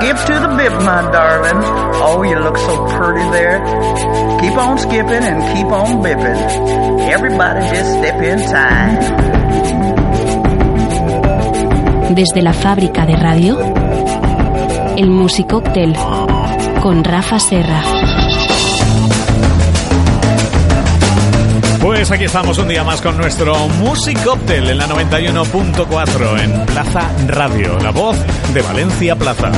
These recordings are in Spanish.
skip to the bip, my darling. Oh, you look so pretty there. Keep on skipping and keep on bipping. Everybody just step in time. Desde la fábrica de radio, el Musicóctel con Rafa Serra. Pues aquí estamos un día más con nuestro Musicóctel en la 91.4 en Plaza Radio, la voz de Valencia Plaza.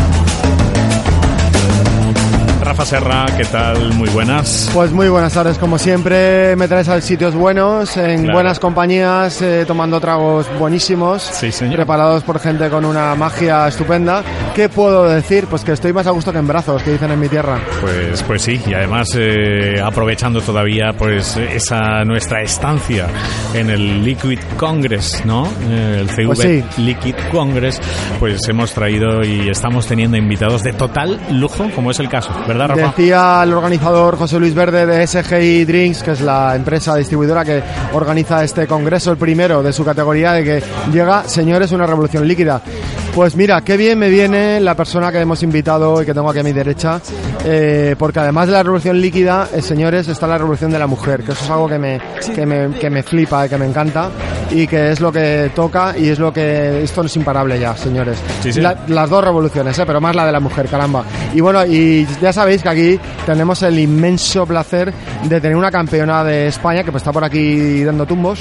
Rafa Serra, ¿qué tal? Muy buenas. Pues muy buenas tardes, como siempre me traes a sitios buenos, en Claro. buenas compañías, eh, tomando tragos buenísimos, Sí, señor. preparados por gente con una magia estupenda. ¿Qué puedo decir? Pues que estoy más a gusto que en brazos, que dicen en mi tierra. Pues, pues sí, y además eh, aprovechando todavía pues esa nuestra estancia en el Liquid Congress, ¿no? Eh, el CV Pues sí. Liquid Congress, pues hemos traído y estamos teniendo invitados de total lujo, como es el caso, ¿verdad, Rafa? Decía el organizador José Luis Verde de SGI Drinks, que es la empresa distribuidora que organiza este congreso, el primero de su categoría, de que llega, señores, una revolución líquida. Pues mira, qué bien me viene la persona que hemos invitado y que tengo aquí a mi derecha, eh, porque además de la revolución líquida, eh, señores, está la revolución de la mujer, que eso es algo que me, que me, que me flipa, que me encanta y que es lo que toca y es lo que esto no es imparable ya, señores. Sí, sí. La- las dos revoluciones, ¿eh? pero más la de la mujer, caramba. Y bueno, y ya sabéis que aquí tenemos el inmenso placer de tener una campeona de España que pues está por aquí dando tumbos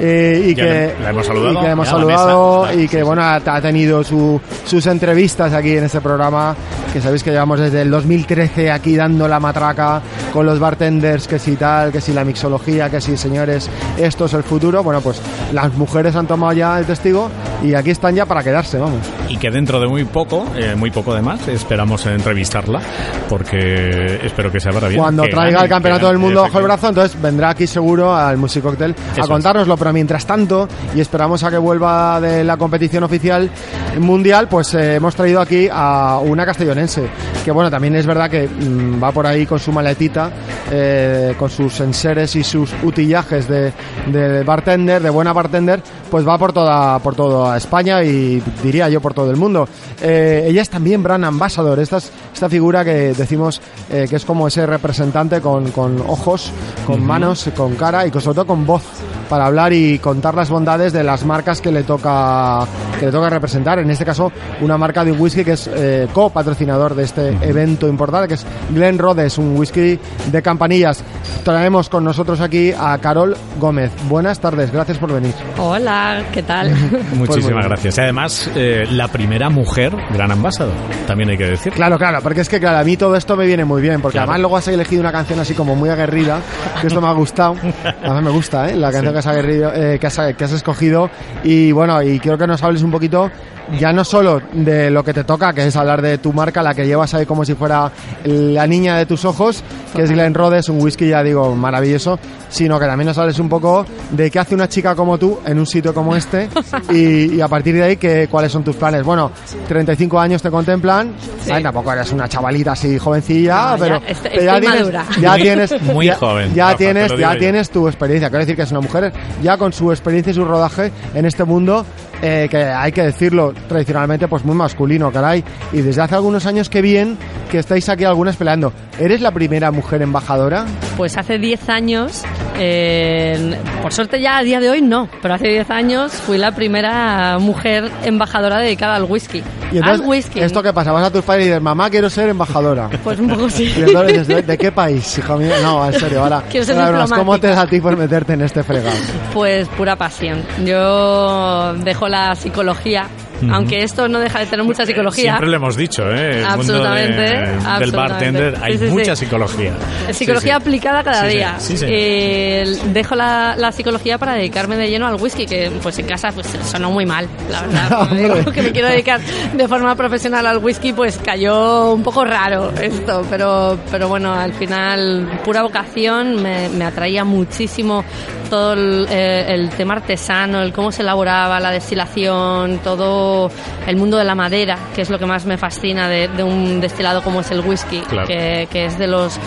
eh, y, que, la hemos saludado, y que hemos ya saludado mesa. y que bueno ha, ha tenido su- sus entrevistas aquí en este programa que sabéis que llevamos desde el 2013 aquí dando la matraca con los bartenders que si tal, que si la mixología, que si señores, esto es el futuro. Bueno, pues las mujeres han tomado ya el testigo y aquí están ya para quedarse, vamos. Y que dentro de muy poco, eh, muy poco además, esperamos entrevistarla, porque espero que sea para bien. Cuando que traiga gane, el campeonato del mundo bajo el brazo, entonces vendrá aquí seguro al Musicóctel a es. contárnoslo. Pero mientras tanto, y esperamos a que vuelva de la competición oficial mundial, pues eh, hemos traído aquí a una castellonense. Que bueno, también es verdad que mm, va por ahí con su maletita, eh, con sus enseres y sus utillajes de, de bartender, de buena bartender, pues va por toda, por toda España y diría yo por todo el mundo. Eh, ella es también brand ambassador, esta, es- esta figura que decimos eh, que es como ese representante con, con ojos, con manos, con cara y con- sobre todo con voz para hablar y contar las bondades de las marcas que le toca que le toca representar. En este caso, una marca de un whisky que es eh, co-patrocinador de este evento importante, que es Glen Rhodes, un whisky de campanillas. Traemos con nosotros aquí a Carol Gómez. Buenas tardes, gracias por venir. Hola, ¿qué tal? Muchísimas gracias. Y además, eh, la primera mujer gran ambasador, también hay que decir. Claro, claro, porque es que claro, a mí todo esto me viene muy bien, porque Claro. además luego has elegido una canción así como muy aguerrida, que esto me ha gustado, además me gusta, ¿eh? la canción que, has aguerrido, eh, que, has, que has escogido, y bueno, y quiero que nos hables un poquito, ya no solo de lo que te toca, que es hablar de tu marca, la que llevas ahí como si fuera la niña de tus ojos, que es Glen Rhodes, un whisky, ya digo, maravilloso, sino que también nos hables un poco de qué hace una chica como tú en un sitio como este, y, y a partir de ahí, que, cuáles son tus planes. Bueno, 35 años te contemplan, Sí. Ay, tampoco eres una chavalita así jovencilla, No, ya pero, ya estoy tienes, madura. ya Muy- tienes, muy ya, joven, ya Te tienes, ya yo. tienes tu experiencia. Quiero decir que es una mujer ya con su experiencia y su rodaje en este mundo eh, que hay que decirlo tradicionalmente pues muy masculino, caray. Y desde hace algunos años que bien que estáis aquí algunas peleando. ¿Eres la primera mujer embajadora? Pues hace 10 años, eh, por suerte ya a día de hoy no, pero hace 10 años fui la primera mujer embajadora dedicada al whisky. Y entonces, al whisky. ¿esto qué pasa? Vas a tus padres y dices, mamá, quiero ser embajadora. Pues un poco sí. Y entonces, ¿de, de qué país, hijo mío? No, en serio, ahora. Quiero ser ahora ¿Cómo te da a ti por meterte en este fregado? Pues pura pasión. Yo dejo la psicología, aunque esto no deja de tener mucha psicología. Siempre lo hemos dicho, ¿eh? El Absolutamente, mundo de- del absolutamente. bartender hay Sí, sí, sí. mucha psicología. Psicología aplicada cada día. Eh, dejo la, la psicología para dedicarme de lleno al whisky, que pues en casa pues sonó muy mal, la verdad. Que me quiero dedicar de forma profesional al whisky, pues cayó un poco raro esto, pero, pero bueno, al final pura vocación, me, me atraía muchísimo todo el, eh, el tema artesano, el cómo se elaboraba, la destilación, todo el mundo de la madera, que es lo que más me fascina de, de un destilado como es el whisky, Claro. que, que es de los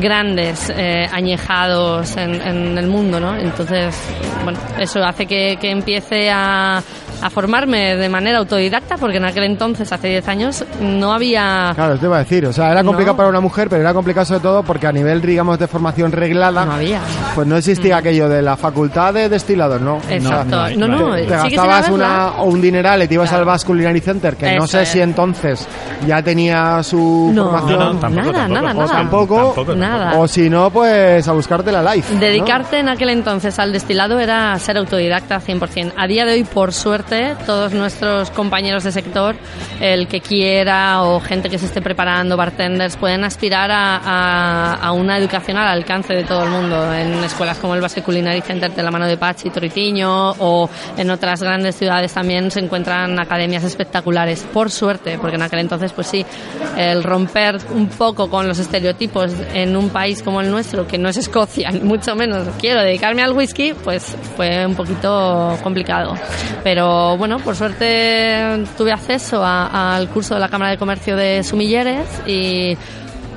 grandes eh, añejados en, en el mundo, ¿no? Entonces, bueno, eso hace que, que empiece a a formarme de manera autodidacta, porque en aquel entonces, hace 10 años, no había... Claro, te iba a decir, o sea, era complicado No. para una mujer, pero era complicado sobre todo porque a nivel, digamos, de formación reglada, No había. pues no existía aquello de la facultad de destilados, ¿no? Exacto. no No, no no, hay. Te gastabas una, o un dineral y te ibas Claro. al Basque Culinary Center, que no sé es. si entonces ya tenía su No, formación. No, no, tampoco, nada, tampoco. nada, tampoco, Tampoco, Nada. o si no, pues a buscarte la life. ¿no? Dedicarte en aquel entonces al destilado era ser autodidacta 100%. A día de hoy, por suerte, todos nuestros compañeros de sector, el que quiera o gente que se esté preparando, bartenders, pueden aspirar a, a- a una educación al alcance de todo el mundo en escuelas como el Basque Culinary Center de la mano de Pachi Toritiño o en otras grandes ciudades también se encuentran academias espectaculares. Por suerte, porque en aquel entonces, pues sí, el romper un poco con los estereotipos en un país como el nuestro, que no es Escocia, ni mucho menos quiero dedicarme al whisky, pues fue un poquito complicado. Pero bueno, por suerte tuve acceso al curso de la Cámara de Comercio de Sumilleres y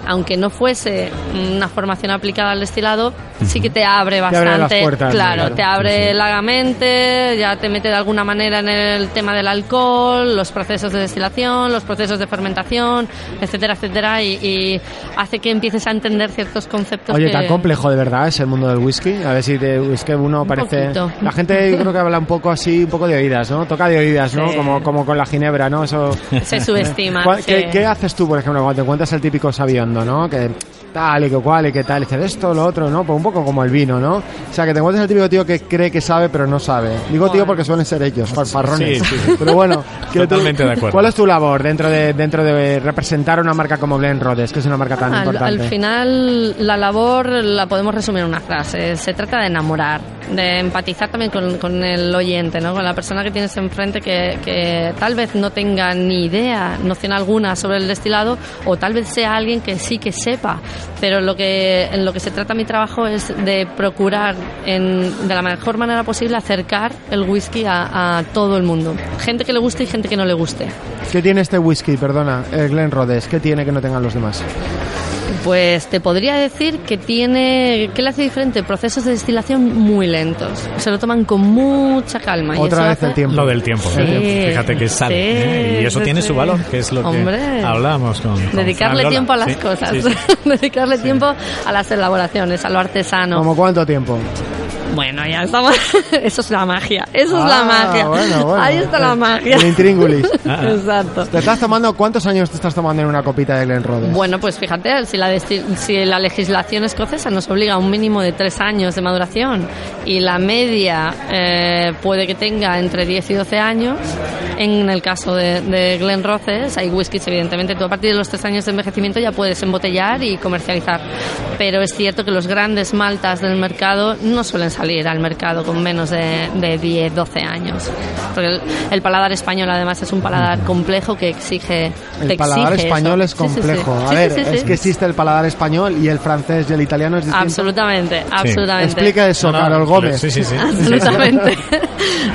aunque no fuese una formación aplicada al destilado, sí que te abre abre las bastante. puertas, claro, claro. te abre la mente, ya te mete de alguna manera en el tema del alcohol, los procesos de destilación, los procesos de fermentación, etcétera, etcétera, y, y hace que empieces a entender ciertos conceptos. Oye, que- tan complejo de verdad es el mundo del whisky. A ver si de, es que uno parece. poquito. La gente yo creo que habla un poco así, un poco de oídas, ¿no? Toca de oídas, ¿no? Sí. Como, como con la ginebra, ¿no? Eso. Se subestima. ¿Cuál- sí. ¿Qué, qué haces tú, por ejemplo, cuando te encuentras el típico sabiondo, ¿no? Que tal y que cual y que tal, y esto, lo otro, ¿no? Pues un poco como el vino, ¿no? O sea, que te encuentras el típico tío que cree que sabe, pero no sabe. Digo tío porque suelen ser ellos, farfarrones. Sí, sí, sí. Pero bueno, que tú- Totalmente de acuerdo. ¿cuál es tu labor dentro de, dentro de representar una marca como Glen Rhodes, que es una marca tan Al, importante? al final, la labor la podemos resumir en una frase. Se trata de enamorar, de empatizar también con, con el oyente, ¿no? con la persona que tienes enfrente que, que tal vez no tenga ni idea, noción alguna sobre el destilado, o tal vez sea alguien que sí que sepa. Pero lo que, en lo que se trata mi trabajo es de procurar, en, de la mejor manera posible, acercar el whisky a, todo el mundo. Gente que le guste y gente que no le guste. ¿Qué tiene este whisky, perdona, el Glen Rhodes? ¿Qué tiene que no tengan los demás? Pues te podría decir que tiene, ¿qué le hace diferente? Procesos de destilación muy lentos. Se lo toman con mucha calma. Otra vez hace- el tiempo. Lo del tiempo. Sí. ¿eh? Fíjate que sale. Sí, ¿eh? Y eso sí, tiene sí. su valor, que es lo Hombre. que hablábamos con. con Dedicarle Fran Lola. tiempo a las Sí, cosas, sí, sí. dedicarle tiempo a las elaboraciones, a lo artesano. ¿Como cuánto tiempo? Bueno, ya estamos. Eso es la magia. Eso es la Ah, magia. bueno, bueno. Ahí está la magia. el intríngulis. Exacto. ¿Te estás tomando, cuántos años te estás tomando en una copita de Glen Rhodes? Bueno, pues fíjate, si la, si la legislación escocesa nos obliga a un mínimo de tres años de maduración y la media eh, puede que tenga entre 10 y 12 años, en el caso de, de Glen Roses hay whiskies, evidentemente, tú a partir de los tres años de envejecimiento ya puedes embotellar y comercializar. Pero es cierto que los grandes maltas del mercado no suelen salir al mercado con menos de, de 10, 12 años. Porque el, el paladar español además es un paladar complejo que exige... El paladar exige español eso. es Sí, sí, sí. complejo. A Sí, ver, sí, sí, es sí. que existe el paladar español y el francés y el italiano es distinto. Absolutamente, absolutamente. Explica eso, No, no, Carol Gómez. Sí, sí, sí. Absolutamente.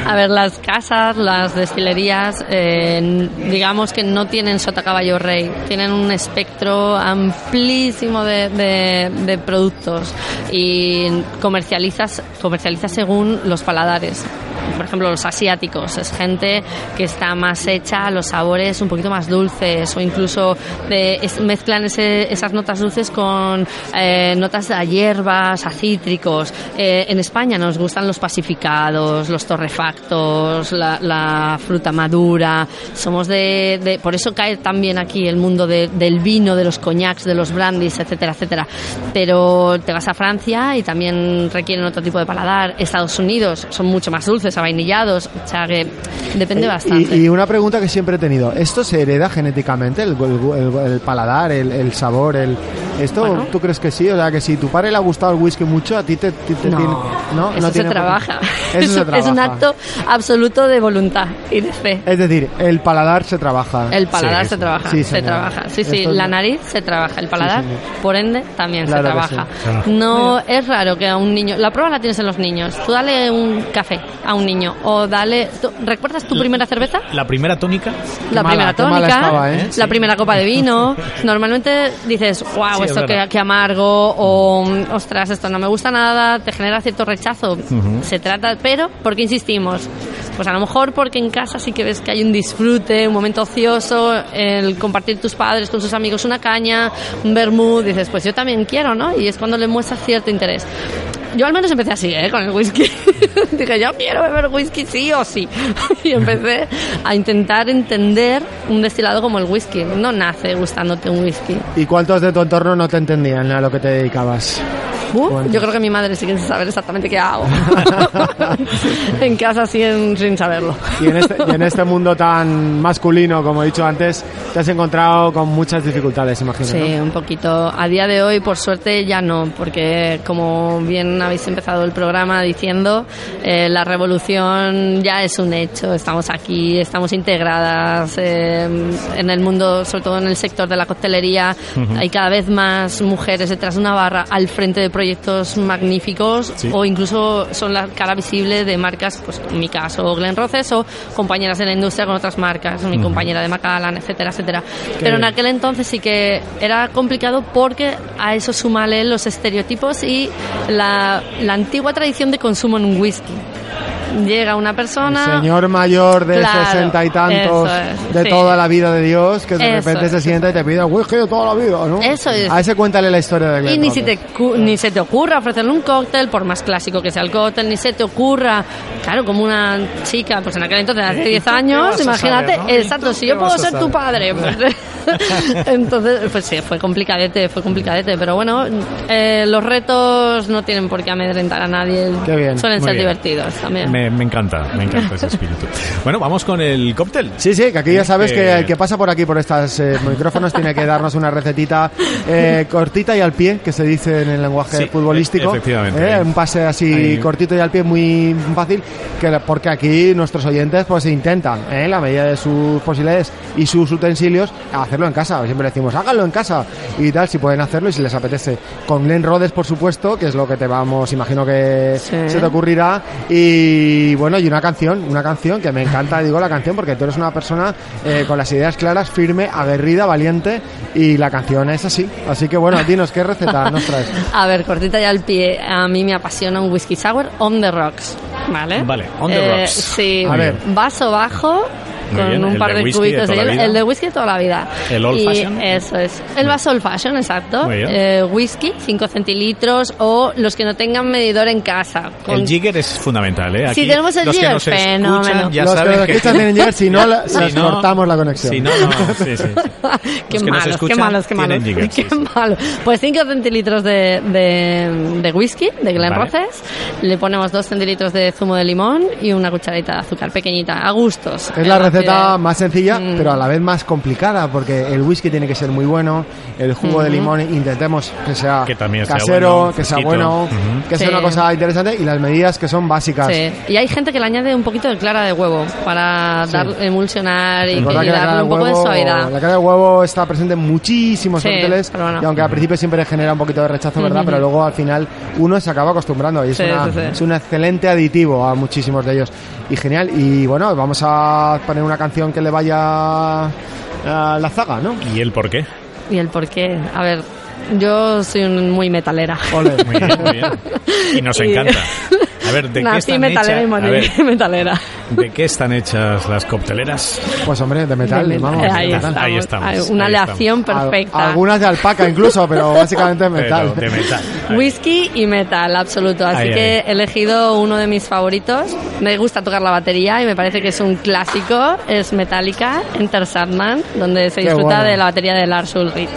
A ver, las casas, las destilerías, eh, digamos que no tienen sota caballo rey, tienen un espectro amplísimo de, de- de productos y comercializas, comercializas según los paladares. Por ejemplo, los asiáticos, es gente que está más hecha a los sabores un poquito más dulces o incluso de- mezclan ese- esas notas dulces con eh, notas a hierbas, a cítricos. Eh, en España nos gustan los pacificados, los torrefactos, la, fruta madura. Somos de, Por eso cae también aquí el mundo de- del vino, de los coñacs, de los brandies, etcétera, etcétera. Pero te vas a Francia y también requieren otro tipo de paladar. Estados Unidos son mucho más dulces, avainillados. O sea que depende bastante. Eh, Y, y una pregunta que siempre he tenido, ¿esto se hereda genéticamente? ¿El, el- el- el paladar, el, el sabor? el ¿Esto Bueno. tú crees que sí? O sea, que si tu padre le ha gustado el whisky mucho, a ti te, te- te no, tiene... No, eso no se tiene qué. trabaja. Eso se es un trabaja. acto absoluto de voluntad y de fe. Es decir, el paladar se trabaja. El paladar Sí, se trabaja, Sí, se trabaja. Sí, sí, Esto la nariz se trabaja, el paladar, por ende, también Claro se trabaja. No es raro que a un niño, la prueba la tienes en los niños. Tú dale un café a un niño o dale, tú- ¿recuerdas tu primera cerveza? La primera tónica. La mala, primera tónica, estaba, ¿eh? la primera copa de vino. Normalmente dices, wow, Sí, es esto que, amargo, o ostras, esto no me gusta nada, te genera cierto rechazo. Se trata, pero, ¿por qué insistimos? Pues a lo mejor porque en casa sí que ves que hay un disfrute, un momento ocioso, el compartir tus padres con sus amigos una caña, un vermouth, dices, pues yo también quiero, ¿no? Y es cuando le muestras cierto interés. Yo al menos empecé así, ¿eh? Con el whisky. Dije, yo quiero beber whisky sí o sí. y empecé a intentar entender un destilado como el whisky. No nace gustándote un whisky. ¿Y cuántos de tu entorno no te entendían a lo que te dedicabas? Uh, yo creo que mi madre sí quiere saber exactamente qué hago. en casa siguen sin saberlo. Y en, este, y en este mundo tan masculino, como he dicho antes, te has encontrado con muchas dificultades, imagino. Sí, ¿no? un poquito. A día de hoy, por suerte, ya no, porque como bien habéis empezado el programa diciendo, eh, la revolución ya es un hecho. Estamos aquí, estamos integradas eh, en el mundo, sobre todo en el sector de la coctelería. Hay cada vez más mujeres detrás de una barra al frente de proyectos magníficos Sí. o incluso son la cara visible de marcas, pues en mi caso Glen Roses o compañeras de la industria con otras marcas, mi compañera de Macallan, etcétera, etcétera. Pero en aquel entonces sí que era complicado porque a eso súmale los estereotipos y la, la antigua tradición de consumo en un whisky. Llega una persona... Señor mayor de Claro, sesenta y tantos, es, de sí. toda la vida de Dios, que de Eso repente es, se sienta y te pide whisky de toda la vida, ¿no? Eso es. A ese cuéntale la historia de Glen Y ni, si te, ni se te ocurra ofrecerle un cóctel, por más clásico que sea el cóctel, ni se te ocurra, claro, como una chica, pues en aquel entonces, hace 10 tú qué años, imagínate, saber, no? ¿Y exacto, si yo puedo ser tu padre, pues, entonces, pues sí, fue complicadete, fue complicadete, pero bueno, eh, los retos no tienen por qué amedrentar a nadie, Qué bien, suelen ser bien. divertidos también. Me, me encanta, me encanta ese espíritu. Bueno, vamos con el cóctel. Sí, sí, que aquí ya sabes que- que el que pasa por aquí, por estos micrófonos, tiene que darnos una recetita eh, cortita y al pie, que se dice en el lenguaje Sí, futbolístico. e- efectivamente. Eh, Un pase así Ahí. cortito y al pie muy fácil, que porque aquí nuestros oyentes pues intentan, eh, en la medida de sus posibilidades y sus utensilios, hacerlo en casa. Siempre decimos, háganlo en casa y tal, si pueden hacerlo y si les apetece. Con Glen Rhodes, por supuesto, que es lo que te vamos, imagino que Sí. se te ocurrirá. Y bueno, y una canción, una canción que me encanta, digo la canción, porque tú eres una persona eh, con las ideas claras, firme, aguerrida, valiente, y la canción es así. Así que bueno, dinos, ¿qué receta nos traes? A ver, cortita ya al pie, a mí me apasiona un whisky sour on the rocks, ¿vale? Vale, on the Eh, rocks. Sí, A ver. vaso bajo. Muy con bien, un par de de, cubitos de hielo. El de whisky de toda la vida. El old Y fashion. Eso es. El vaso old fashion, exacto. Eh, whisky, 5 centilitros o los que no tengan medidor en casa. Con- El jigger es fundamental, ¿eh? Si Aquí tenemos el los que jigger, fenómeno. ya Los que saben que... escuchan llegar, si no, la- Si les no- cortamos la conexión. Si no, no, sí, sí. qué que malos, qué malos, qué malos. jigger, sí, qué sí. malo. Pues 5 centilitros de, de, de whisky, de Glen Vale. Le ponemos 2 centilitros de zumo de limón y una cucharadita de azúcar pequeñita, a gustos. Es la Eh, receta más sencilla, Mm. pero a la vez más complicada, porque el whisky tiene que ser muy bueno, el jugo de limón intentemos que sea Que también sea casero, bueno, que sea bueno, que sea Sí. una cosa interesante y las medidas que son básicas. Sí. Y hay gente que le añade un poquito de clara de huevo para Sí. dar, emulsionar y, y darle un de poco de huevo- suavidad. La cara de huevo está presente en muchísimos pero bueno. y aunque al principio siempre genera un poquito de rechazo, ¿verdad? Pero luego al final uno se acaba acostumbrando y es, Sí, una- sí, sí. es un excelente aditivo a muchísimos de ellos. Y genial. Y bueno, vamos a poner una canción que le vaya a la zaga, ¿no? ¿Y el por qué? Y el por qué. A ver, yo soy un- muy metalera. Ole. Muy bien, muy bien. Y nos Y- encanta. A ver, ¿de qué Nací están metalera y hechas? A morí ver, metalera. ¿de qué están hechas las cocteleras? Pues hombre, de metal, De- vamos. ahí, de metal. estamos. Ahí estamos, Hay Una ahí aleación Al- perfecta. algunas de alpaca incluso, pero básicamente metal. Pero de metal. Ahí. Whisky y metal, absoluto. Así Ahí, que ahí. he elegido uno de mis favoritos. Me gusta tocar la batería y me parece que es un clásico. Es Metallica, Enter Sandman, donde se Qué disfruta bueno. de la batería de Lars Ulrich.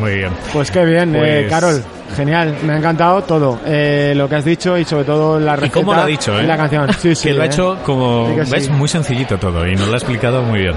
Muy bien. Pues qué bien, eh, Pues- Carol. Genial, me ha encantado todo eh, lo que has dicho y sobre todo la receta ¿Y cómo lo ha dicho, ¿eh? la canción. Sí, sí, que lo ha hecho ¿eh? como ves muy sencillito todo y nos lo ha explicado muy bien.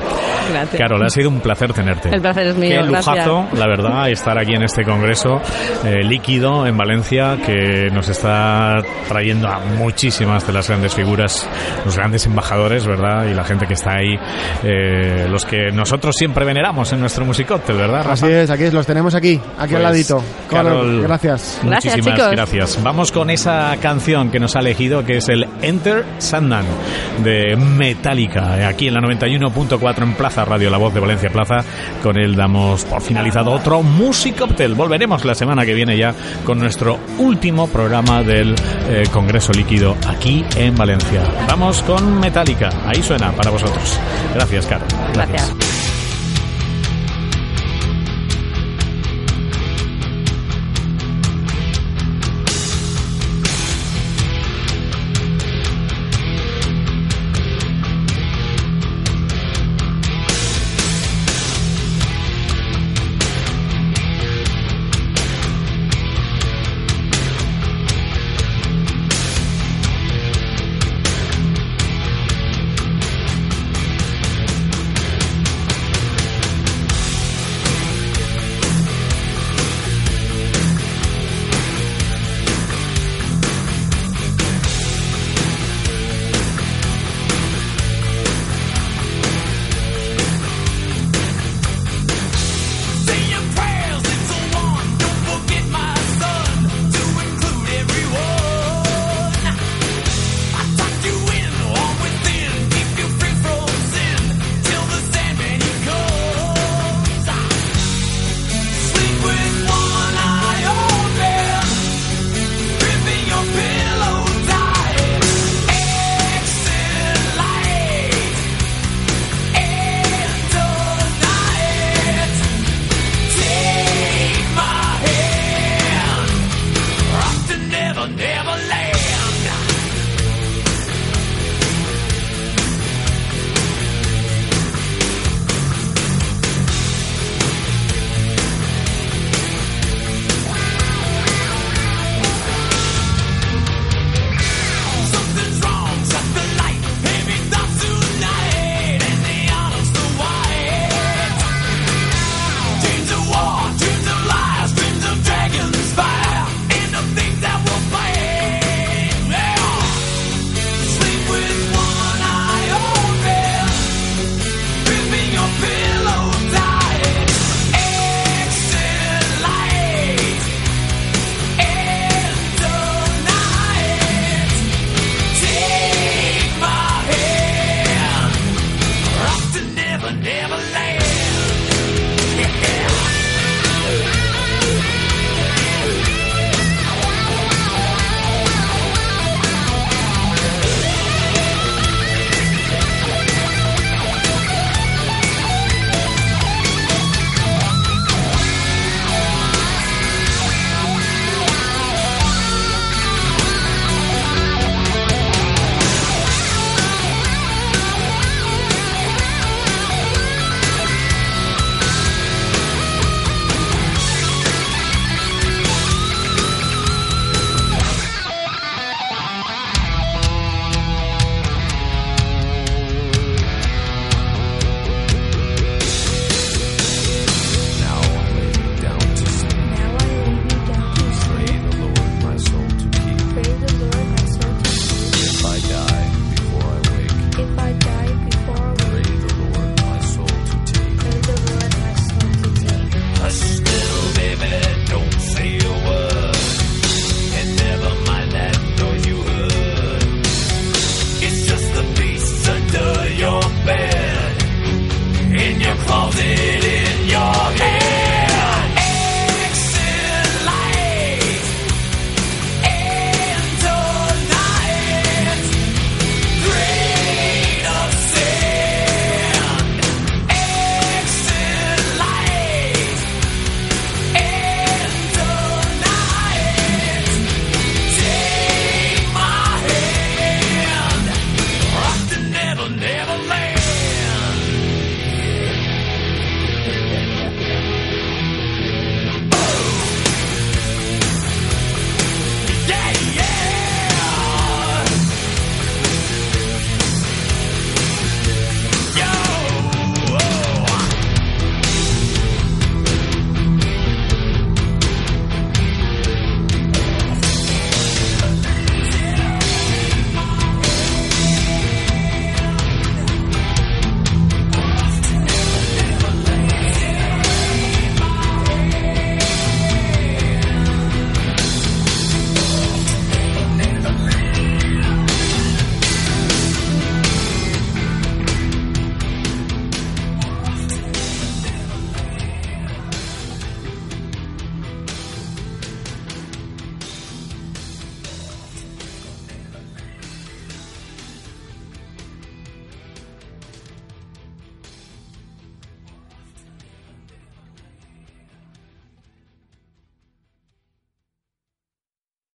Gracias. Carol, ha sido un placer tenerte. El placer es mío. Qué lujazo, la verdad, estar aquí en este congreso eh, líquido en Valencia que nos está trayendo a muchísimas de las grandes figuras, los grandes embajadores, ¿verdad? Y la gente que está ahí, eh, los que nosotros siempre veneramos en nuestro musicóctel, ¿verdad? Así es, aquí es, los tenemos aquí, aquí al pues, ladito. Carol, gracias. Muchísimas gracias. Vamos con esa canción que nos ha elegido, que es el Enter Sandman de Metallica, aquí en la 91.4 en Plaza Radio La Voz de Valencia Plaza. Con él damos por finalizado otro Musicoptel. Volveremos la semana que viene ya con nuestro último programa del eh, Congreso Líquido aquí en Valencia. Vamos con Metallica, ahí suena para vosotros. Gracias, Caro. Gracias. gracias.